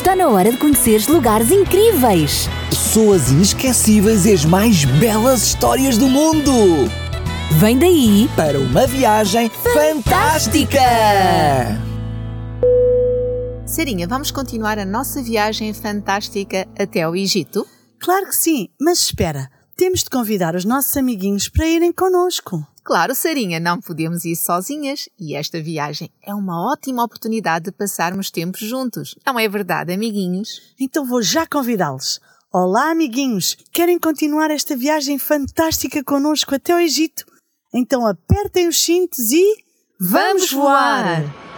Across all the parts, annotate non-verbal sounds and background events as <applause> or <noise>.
Está na hora de conheceres lugares incríveis. Pessoas inesquecíveis e as mais belas histórias do mundo. Vem daí Para uma viagem fantástica! Sarinha, vamos continuar a nossa viagem fantástica até ao Egito? Claro que sim, mas espera, temos de convidar os nossos amiguinhos para irem connosco. Claro, Sarinha, não podemos ir sozinhas e esta viagem é uma ótima oportunidade de passarmos tempos juntos. Não é verdade, amiguinhos? Então vou já convidá-los. Olá, amiguinhos! Querem continuar esta viagem fantástica connosco até ao Egito? Então apertem os cintos e. Vamos voar!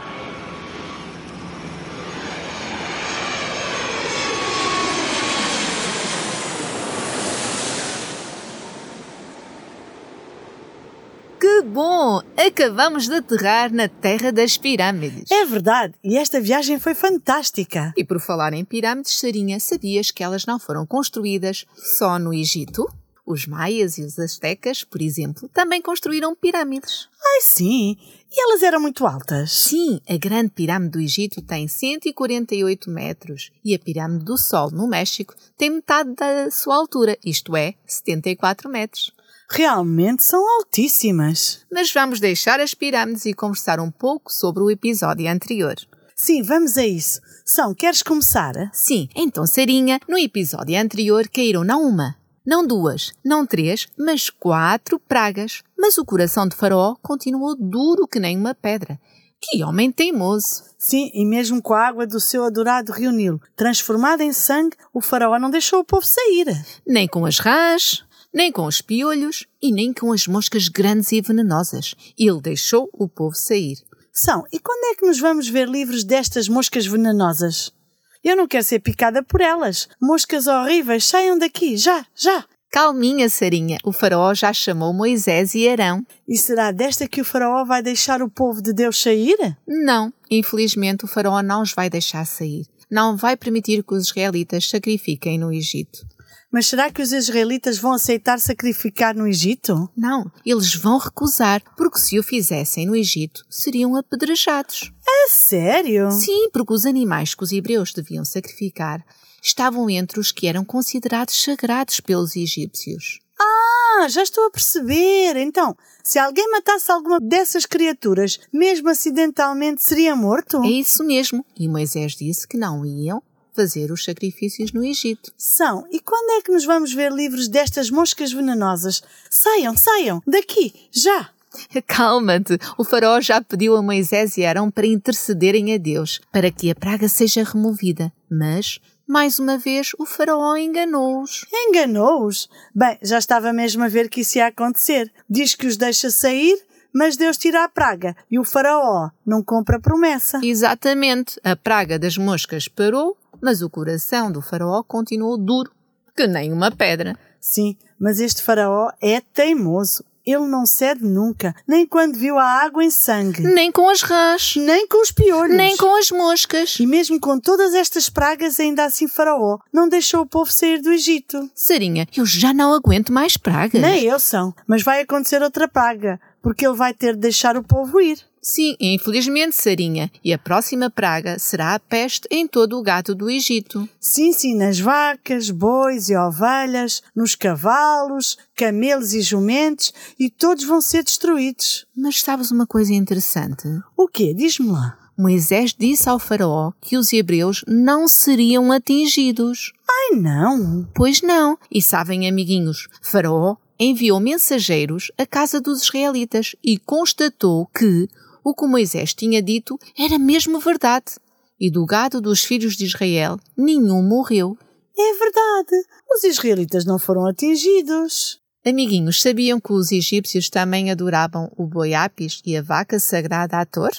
Bom! Acabamos de aterrar na Terra das Pirâmides. É verdade, e esta viagem foi fantástica. E por falar em pirâmides, Sarinha, sabias que elas não foram construídas só no Egito? Os maias e os astecas, por exemplo, também construíram pirâmides. Ai sim, e elas eram muito altas. Sim, a grande pirâmide do Egito tem 148 metros e a pirâmide do Sol, no México, tem metade da sua altura, isto é, 74 metros. Realmente são altíssimas. Mas vamos deixar as pirâmides e conversar um pouco sobre o episódio anterior. Sim, vamos a isso. São, queres começar? Sim, então, Sarinha, no episódio anterior caíram não uma, não duas, não três, mas quatro pragas. Mas o coração de Faraó continuou duro que nem uma pedra. Que homem teimoso! Sim, e mesmo com a água do seu adorado rio Nilo transformada em sangue, o faraó não deixou o povo sair. Nem com as rãs, nem com os piolhos e nem com as moscas grandes e venenosas. Ele deixou o povo sair. São, e quando é que nos vamos ver livres destas moscas venenosas? Eu não quero ser picada por elas. Moscas horríveis, saiam daqui, já, já! Calminha, Sarinha, o faraó já chamou Moisés e Arão. E será desta que o faraó vai deixar o povo de Deus sair? Não, infelizmente o faraó não os vai deixar sair. Não vai permitir que os israelitas sacrifiquem no Egito. Mas será que os israelitas vão aceitar sacrificar no Egito? Não, eles vão recusar, porque se o fizessem no Egito, seriam apedrejados. É sério? Sim, porque os animais que os hebreus deviam sacrificar estavam entre os que eram considerados sagrados pelos egípcios. Ah, já estou a perceber. Então, se alguém matasse alguma dessas criaturas, mesmo acidentalmente, seria morto? É isso mesmo. E Moisés disse que não iam fazer os sacrifícios no Egito. São, e quando é que nos vamos ver livres destas moscas venenosas? Saiam, saiam, daqui, já! Calma-te, o faraó já pediu a Moisés e Arão para intercederem a Deus, para que a praga seja removida. Mas, mais uma vez, o faraó enganou-os. Enganou-os? Bem, já estava mesmo a ver que isso ia acontecer. Diz que os deixa sair, mas Deus tira a praga e o faraó não compra a promessa. Exatamente, a praga das moscas parou, mas o coração do faraó continuou duro, que nem uma pedra. Sim, mas este faraó é teimoso. Ele não cede nunca, nem quando viu a água em sangue, Nem com as rãs, nem com os piolhos. nem com as moscas. E mesmo com todas estas pragas, ainda assim Faraó não deixou o povo sair do Egito. Sarinha, eu já não aguento mais pragas. Nem eu são, mas vai acontecer outra praga, porque ele vai ter de deixar o povo ir. Sim, infelizmente, Sarinha. E a próxima praga será a peste em todo o gado do Egito. Sim, sim, nas vacas, bois e ovelhas, nos cavalos, camelos e jumentos, e todos vão ser destruídos. Mas sabes uma coisa interessante? O quê? Diz-me lá. Moisés disse ao faraó que os hebreus não seriam atingidos. Ai, não! Pois não. E sabem, amiguinhos, faraó enviou mensageiros à casa dos israelitas e constatou que o que Moisés tinha dito era mesmo verdade. E do gado dos filhos de Israel, nenhum morreu. É verdade. Os israelitas não foram atingidos. Amiguinhos, sabiam que os egípcios também adoravam o boi Apis e a vaca sagrada Ator?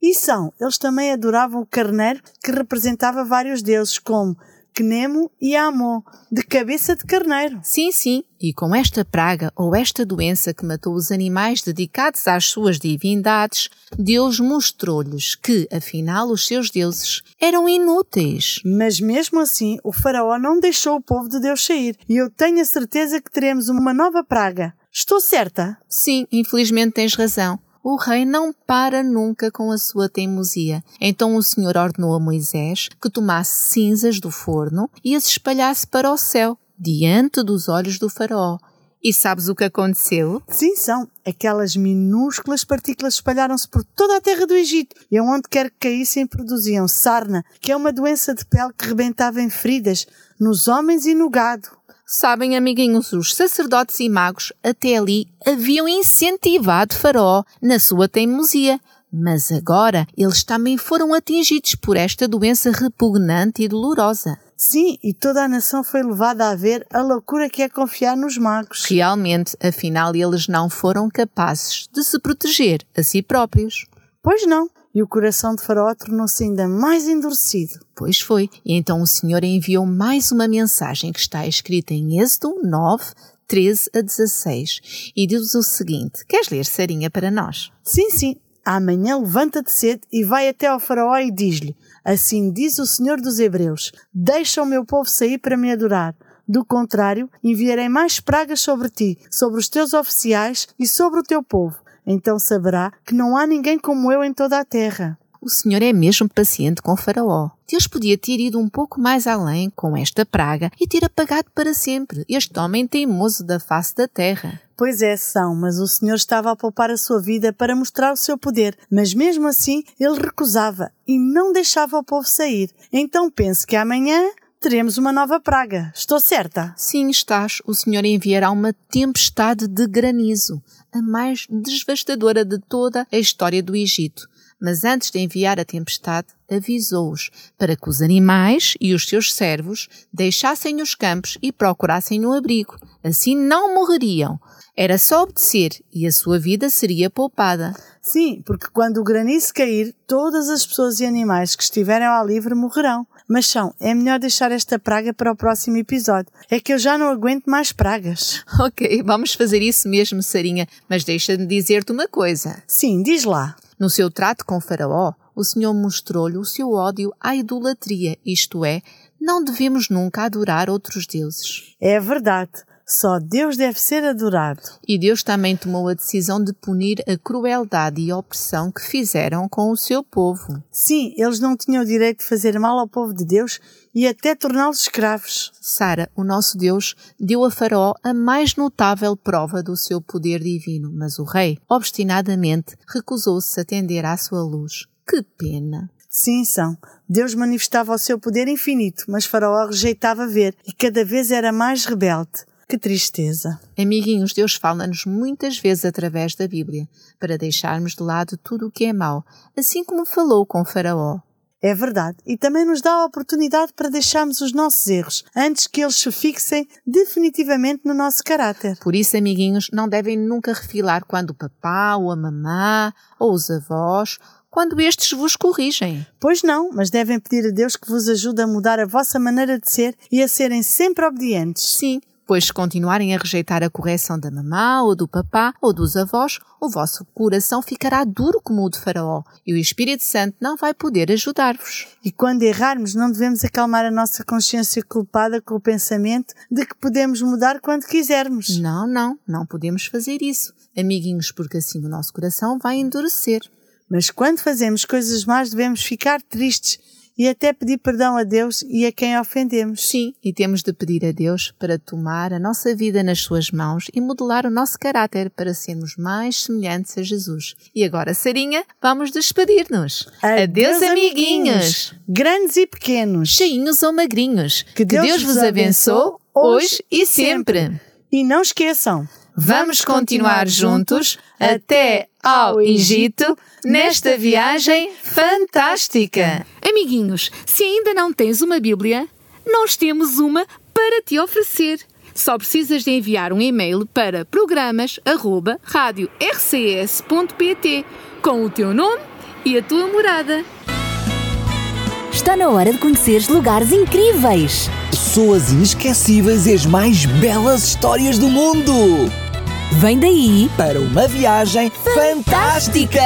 E são, eles também adoravam o carneiro que representava vários deuses, como Cnemo e Amon, de cabeça de carneiro. Sim, sim. E com esta praga ou esta doença que matou os animais dedicados às suas divindades, Deus mostrou-lhes que, afinal, os seus deuses eram inúteis. Mas mesmo assim, o faraó não deixou o povo de Deus sair, e eu tenho a certeza que teremos uma nova praga. Estou certa? Sim, infelizmente tens razão. O rei não para nunca com a sua teimosia. Então o Senhor ordenou a Moisés que tomasse cinzas do forno e as espalhasse para o céu, diante dos olhos do Faraó. E sabes o que aconteceu? Sim, são. Aquelas minúsculas partículas espalharam-se por toda a terra do Egito e aonde quer que caíssem produziam sarna, que é uma doença de pele que rebentava em feridas nos homens e no gado. Sabem, amiguinhos, os sacerdotes e magos até ali haviam incentivado Faraó na sua teimosia. Mas agora eles também foram atingidos por esta doença repugnante e dolorosa. Sim, e toda a nação foi levada a ver a loucura que é confiar nos magos. Realmente, afinal, eles não foram capazes de se proteger a si próprios. Pois não, e o coração de Faraó tornou-se ainda mais endurecido. Pois foi, e então o Senhor enviou mais uma mensagem que está escrita em Êxodo 9, 13 a 16, e diz o seguinte: Queres ler, Sarinha, para nós? Sim, sim. Amanhã levanta-te cedo e vai até ao Faraó e diz-lhe: Assim diz o Senhor dos Hebreus: Deixa o meu povo sair para me adorar. Do contrário, enviarei mais pragas sobre ti, sobre os teus oficiais e sobre o teu povo. Então saberá que não há ninguém como eu em toda a terra. O Senhor é mesmo paciente com Faraó. Deus podia ter ido um pouco mais além com esta praga e ter apagado para sempre este homem teimoso da face da terra. Pois é, são, mas o Senhor estava a poupar a sua vida para mostrar o seu poder, mas mesmo assim ele recusava e não deixava o povo sair. Então pense que amanhã teremos uma nova praga. Estou certa? Sim, estás. O Senhor enviará uma tempestade de granizo, a mais devastadora de toda a história do Egito. Mas antes de enviar a tempestade, avisou-os para que os animais e os seus servos deixassem os campos e procurassem um abrigo. Assim não morreriam. Era só obedecer e a sua vida seria poupada. Sim, porque quando o granizo cair, todas as pessoas e animais que estiverem ao livre morrerão. Mas são, é melhor deixar esta praga para o próximo episódio. É que eu já não aguento mais pragas. <laughs> Ok, vamos fazer isso mesmo, Sarinha, mas deixa-me dizer-te uma coisa. Sim, diz lá. No seu trato com Faraó, o Senhor mostrou-lhe o seu ódio à idolatria, isto é, não devemos nunca adorar outros deuses. É verdade. Só Deus deve ser adorado. E Deus também tomou a decisão de punir a crueldade e a opressão que fizeram com o seu povo. Sim, eles não tinham o direito de fazer mal ao povo de Deus e até torná-los escravos. Sara, o nosso Deus, deu a Faraó a mais notável prova do seu poder divino, mas o rei, obstinadamente, recusou-se a atender à sua luz. Que pena! Sim, são. Deus manifestava o seu poder infinito, mas Faraó rejeitava ver e cada vez era mais rebelde. Que tristeza. Amiguinhos, Deus fala-nos muitas vezes através da Bíblia, para deixarmos de lado tudo o que é mau, assim como falou com Faraó. É verdade, e também nos dá a oportunidade para deixarmos os nossos erros antes que eles se fixem definitivamente no nosso caráter. Por isso, amiguinhos, não devem nunca refilar quando o papá ou a mamã ou os avós quando estes vos corrigem. Pois não, mas devem pedir a Deus que vos ajude a mudar a vossa maneira de ser e a serem sempre obedientes. Sim, pois se continuarem a rejeitar a correção da mamá ou do papá ou dos avós, o vosso coração ficará duro como o de Faraó e o Espírito Santo não vai poder ajudar-vos. E quando errarmos, não devemos acalmar a nossa consciência culpada com o pensamento de que podemos mudar quando quisermos. Não, não, não podemos fazer isso, amiguinhos, porque assim o nosso coração vai endurecer. Mas quando fazemos coisas más, devemos ficar tristes e até pedir perdão a Deus e a quem ofendemos. Sim, e temos de pedir a Deus para tomar a nossa vida nas suas mãos e modelar o nosso caráter para sermos mais semelhantes a Jesus. E agora, Sarinha, vamos despedir-nos. Adeus, amiguinhos. Grandes e pequenos. Cheinhos ou magrinhos. Que Deus, Deus vos abençoe hoje e sempre. E não esqueçam, vamos continuar juntos até ao Egito nesta viagem fantástica. Amiguinhos, se ainda não tens uma Bíblia, nós temos uma para te oferecer. Só precisas de enviar um e-mail para programas@radiorcs.pt com o teu nome e a tua morada. Está na hora de conheceres lugares incríveis, pessoas inesquecíveis e as mais belas histórias do mundo. Vem daí para uma viagem fantástica.